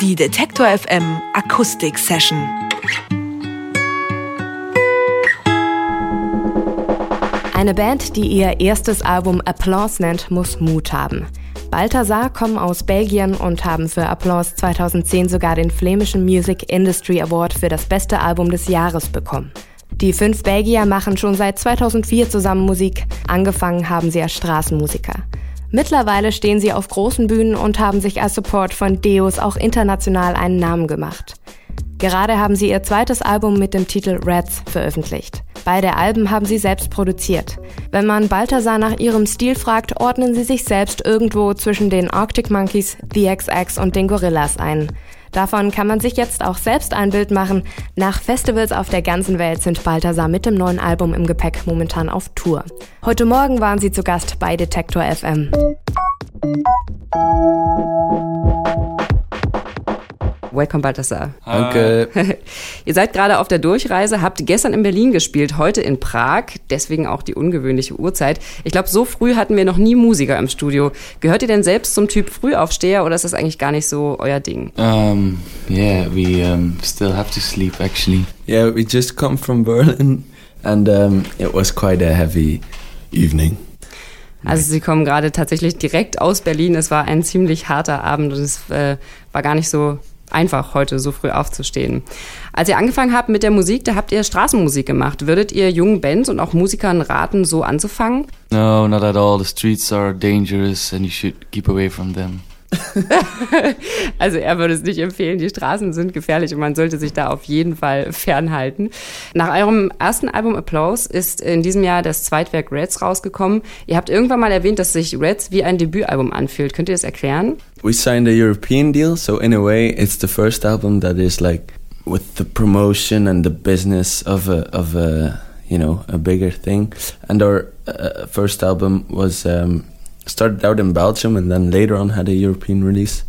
Die Detektor FM Akustik Session. Eine Band, die ihr erstes Album Applause nennt, muss Mut haben. Balthasar kommen aus Belgien und haben für Applause 2010 sogar den flämischen Music Industry Award für das beste Album des Jahres bekommen. Die fünf Belgier machen schon seit 2004 zusammen Musik. Angefangen haben sie als Straßenmusiker. Mittlerweile stehen sie auf großen Bühnen und haben sich als Support von Deus auch international einen Namen gemacht. Gerade haben sie ihr zweites Album mit dem Titel Rats veröffentlicht. Beide Alben haben sie selbst produziert. Wenn man Balthasar nach ihrem Stil fragt, ordnen sie sich selbst irgendwo zwischen den Arctic Monkeys, The XX und den Gorillas ein. Davon kann man sich jetzt auch selbst ein Bild machen. Nach Festivals auf der ganzen Welt sind Balthasar mit dem neuen Album im Gepäck momentan auf Tour. Heute Morgen waren sie zu Gast bei Detektor FM. Welcome, Balthasar. Danke. Ihr seid gerade auf der Durchreise, habt gestern in Berlin gespielt, heute in Prag, deswegen auch die ungewöhnliche Uhrzeit. Ich glaube, so früh hatten wir noch nie Musiker im Studio. Gehört ihr denn selbst zum Typ Frühaufsteher oder ist das eigentlich gar nicht so euer Ding? Um, yeah, we um, still have to sleep actually. Yeah, we just come from Berlin and um, it was quite a heavy evening. Also sie kommen gerade tatsächlich direkt aus Berlin. Es war ein ziemlich harter Abend und es äh, war gar nicht so einfach, heute so früh aufzustehen. Als ihr angefangen habt mit der Musik, da habt ihr Straßenmusik gemacht. Würdet ihr jungen Bands und auch Musikern raten, so anzufangen? No, not at all. The streets are dangerous and you should keep away from them. also er würde es nicht empfehlen, die Straßen sind gefährlich und man sollte sich da auf jeden Fall fernhalten. Nach eurem ersten Album Applause ist in diesem Jahr das Zweitwerk Reds rausgekommen. Ihr habt irgendwann mal erwähnt, dass sich Reds wie ein Debütalbum anfühlt. Könnt ihr das erklären? We signed a European deal, so in a way it's the first album that is like with the promotion and the business of a, of a you know, a bigger thing. And our uh, first album was um, started out in Belgium and then later on had a European release.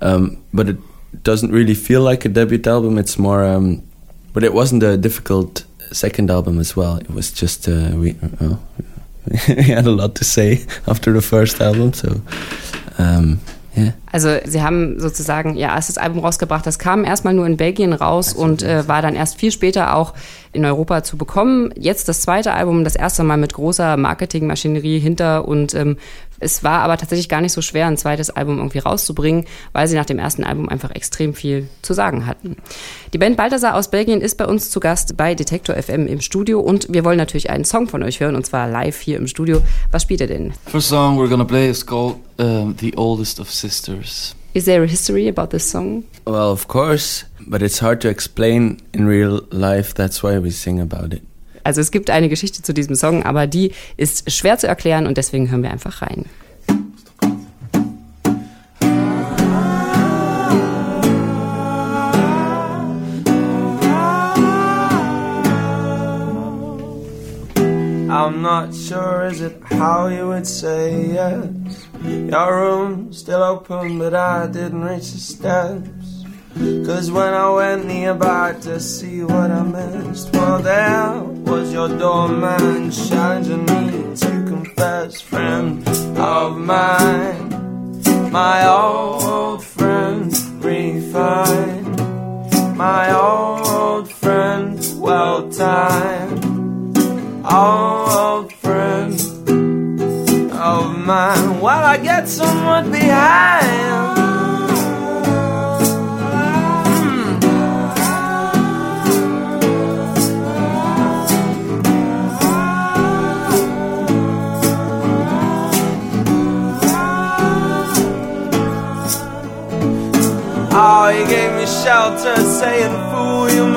Um, but it doesn't really feel like a debut album. It's more, um, but it wasn't a difficult second album as well. It was just uh, we, uh, we had a lot to say after the first album, so. Um, yeah. Also sie haben sozusagen ihr erstes Album rausgebracht, das kam erstmal nur in Belgien raus und äh, war dann erst viel später auch in Europa zu bekommen. Jetzt das zweite Album, das erste Mal mit großer Marketingmaschinerie hinter und ähm, es war aber tatsächlich gar nicht so schwer, ein zweites Album irgendwie rauszubringen, weil sie nach dem ersten Album einfach extrem viel zu sagen hatten. Die Band Balthasar aus Belgien ist bei uns zu Gast bei Detektor FM im Studio und wir wollen natürlich einen Song von euch hören und zwar live hier im Studio. Was spielt ihr denn? First song we're gonna play is called uh, The Oldest of Sisters. Is there a history about this song? Well, of course, but it's hard to explain in real life. That's why we sing about it. Also es gibt eine Geschichte zu diesem Song, aber die ist schwer zu erklären und deswegen hören wir einfach rein. I'm not sure, is it how you would say yes? Your room's still open, but I didn't reach the steps. Cause when I went nearby to see what I missed, well, there your doorman challenging me to confess, friend of mine, my old friend, refined, my old friend, well timed, old friend of mine. While I get somewhat behind.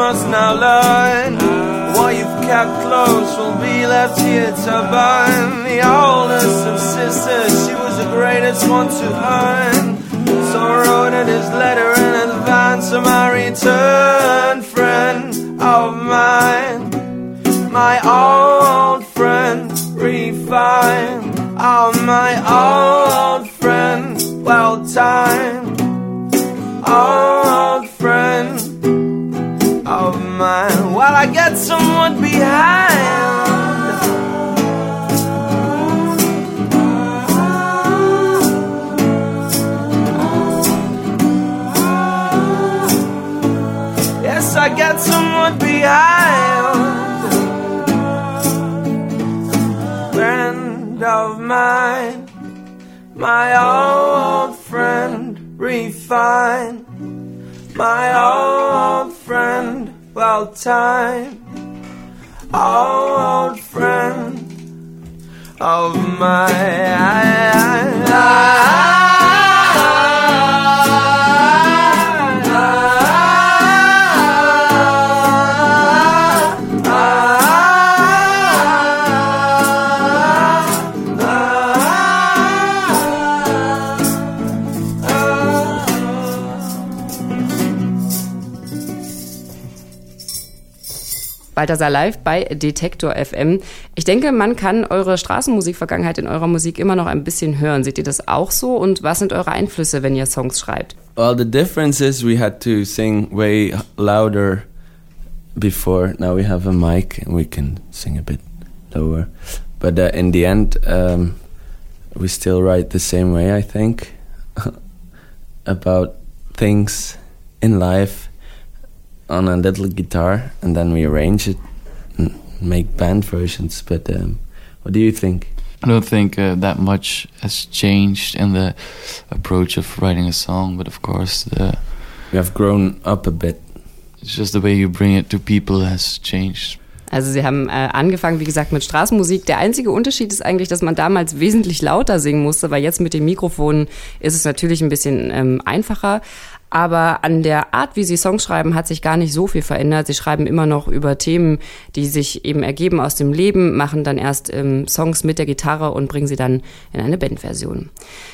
Now learn. What you've kept close will be left here to burn. The oldest of sisters, she was the greatest one to earn. So I wrote her this letter in advance of my return, mine. While I get somewhat behind. Yes, I get somewhat behind. Friend of mine, my old friend, refined. My old about time. Oh, old friend of mine. Balthasar live bei Detektor FM. Ich denke, man kann eure Straßenmusikvergangenheit in eurer Musik immer noch ein bisschen hören. Seht ihr das auch so? Und was sind eure Einflüsse, wenn ihr Songs schreibt? Well, the difference is we had to sing way louder before. Now we have a mic and we can sing a bit lower. But uh, in the end, um, we still write the same way, I think, about things in life on a little guitar and then we arrange it and make band versions. But um, what do you think? I don't think uh, that much has changed in the approach of writing a song, but of course, the, we have grown up a bit. It's just the way you bring it to people has changed. Also sie haben äh, angefangen, wie gesagt, mit Straßenmusik. Der einzige Unterschied ist eigentlich, dass man damals wesentlich lauter singen musste, weil jetzt mit dem Mikrofon ist es natürlich ein bisschen ähm, einfacher. Aber an der Art, wie sie Songs schreiben, hat sich gar nicht so viel verändert. Sie schreiben immer noch über Themen, die sich eben ergeben aus dem Leben, machen dann erst ähm, Songs mit der Gitarre und bringen sie dann in eine Bandversion.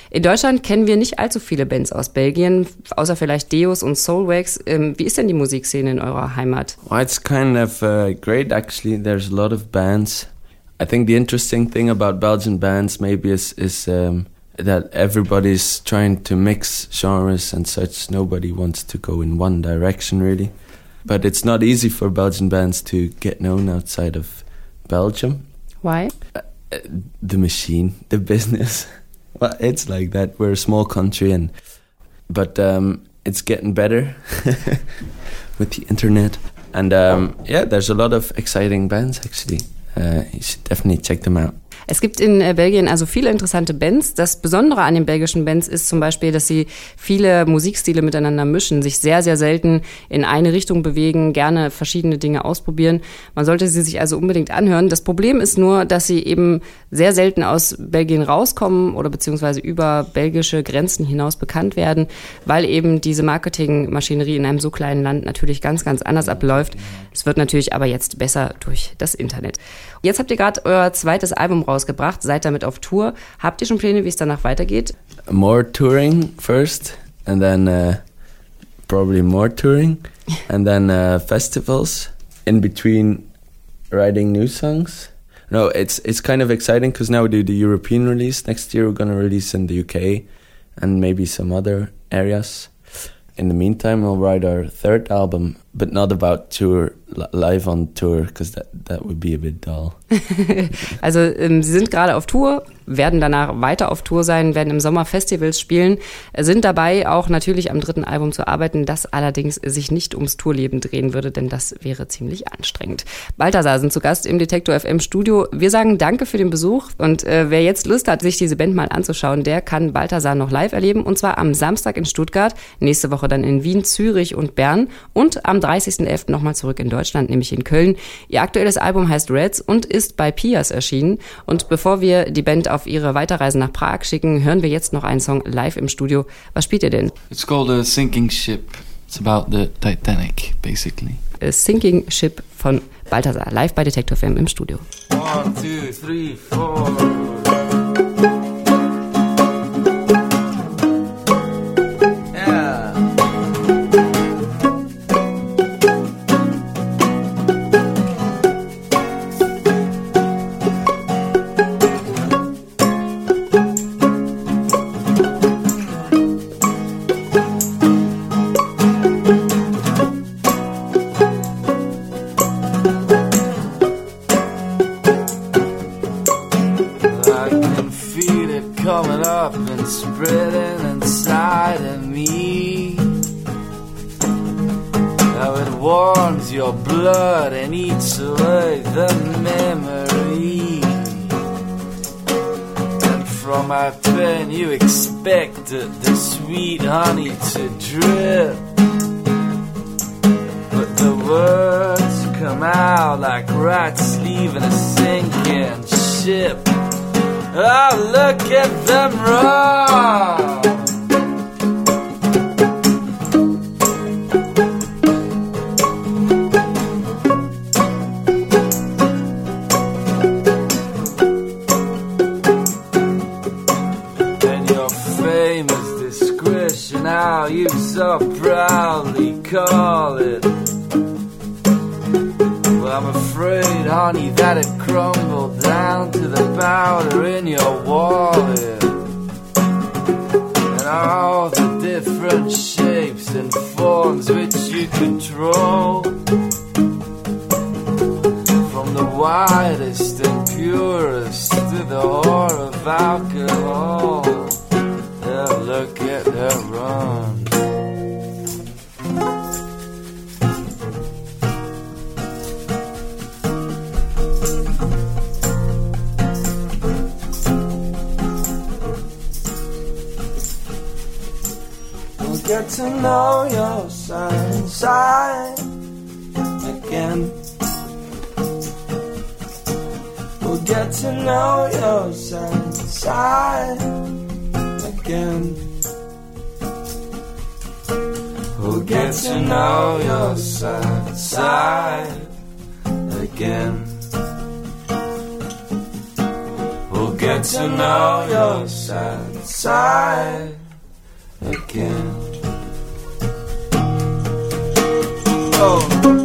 In Deutschland kennen wir nicht allzu viele Bands aus Belgien, außer vielleicht Deus und Soulwax. Ähm, wie ist denn die Musikszene in eurer Heimat? Well, it's kind of uh, great actually. There's a lot of bands. I think the interesting thing about Belgian bands maybe is is um, that everybody's trying to mix genres and such. Nobody wants to go in one direction really. But it's not easy for Belgian bands to get known outside of Belgium. Why? Uh, the machine, the business. well, it's like that. We're a small country, and but um, it's getting better with the internet. And um, yeah, there's a lot of exciting bands actually. Uh, you should definitely check them out. Es gibt in äh, Belgien also viele interessante Bands. Das Besondere an den belgischen Bands ist zum Beispiel, dass sie viele Musikstile miteinander mischen, sich sehr, sehr selten in eine Richtung bewegen, gerne verschiedene Dinge ausprobieren. Man sollte sie sich also unbedingt anhören. Das Problem ist nur, dass sie eben sehr selten aus Belgien rauskommen oder beziehungsweise über belgische Grenzen hinaus bekannt werden, weil eben diese Marketingmaschinerie in einem so kleinen Land natürlich ganz, ganz anders abläuft. Es wird natürlich aber jetzt besser durch das Internet. Jetzt habt ihr gerade euer zweites Album rausgebracht, seid damit auf Tour. Habt ihr schon Pläne, wie es danach weitergeht? More touring first, and then uh, probably more touring, and then uh, festivals. In between, writing new songs. No, it's it's kind of exciting because now we do the European release. Next year we're gonna release in the UK, and maybe some other areas. In the meantime, we'll write our third album, but not about tour, live on tour, because that, that would be a bit dull. also, ähm, sie sind gerade auf Tour, werden danach weiter auf Tour sein, werden im Sommer Festivals spielen, sind dabei auch natürlich am dritten Album zu arbeiten, das allerdings sich nicht ums Tourleben drehen würde, denn das wäre ziemlich anstrengend. Balthasar sind zu Gast im Detektor FM Studio. Wir sagen Danke für den Besuch und äh, wer jetzt Lust hat, sich diese Band mal anzuschauen, der kann Balthasar noch live erleben und zwar am Samstag in Stuttgart, nächste Woche dann in Wien, Zürich und Bern und am 30.11. nochmal zurück in Deutschland, nämlich in Köln. Ihr aktuelles Album heißt Reds und ist bei Pias erschienen. Und bevor wir die Band auf ihre Weiterreise nach Prag schicken, hören wir jetzt noch einen Song live im Studio. Was spielt ihr denn? It's called a sinking ship. It's about the Titanic, basically. A sinking Ship von Balthasar, live bei Detector FM im Studio. One, two, three, four. Warms your blood and eats away the memory. And from my pen you expected the sweet honey to drip. But the words come out like rats leaving a sinking ship. Oh, look at them run! I'm afraid, honey, that it crumbled down to the powder in your wallet. And all the different shapes and forms which you control. From the widest and purest to the horror of alcohol. Yeah, look at her run. Get to know your side, side again. We'll get to know your side, side again. We'll get to know your side, side again. We'll get to know your side, side again. Oh.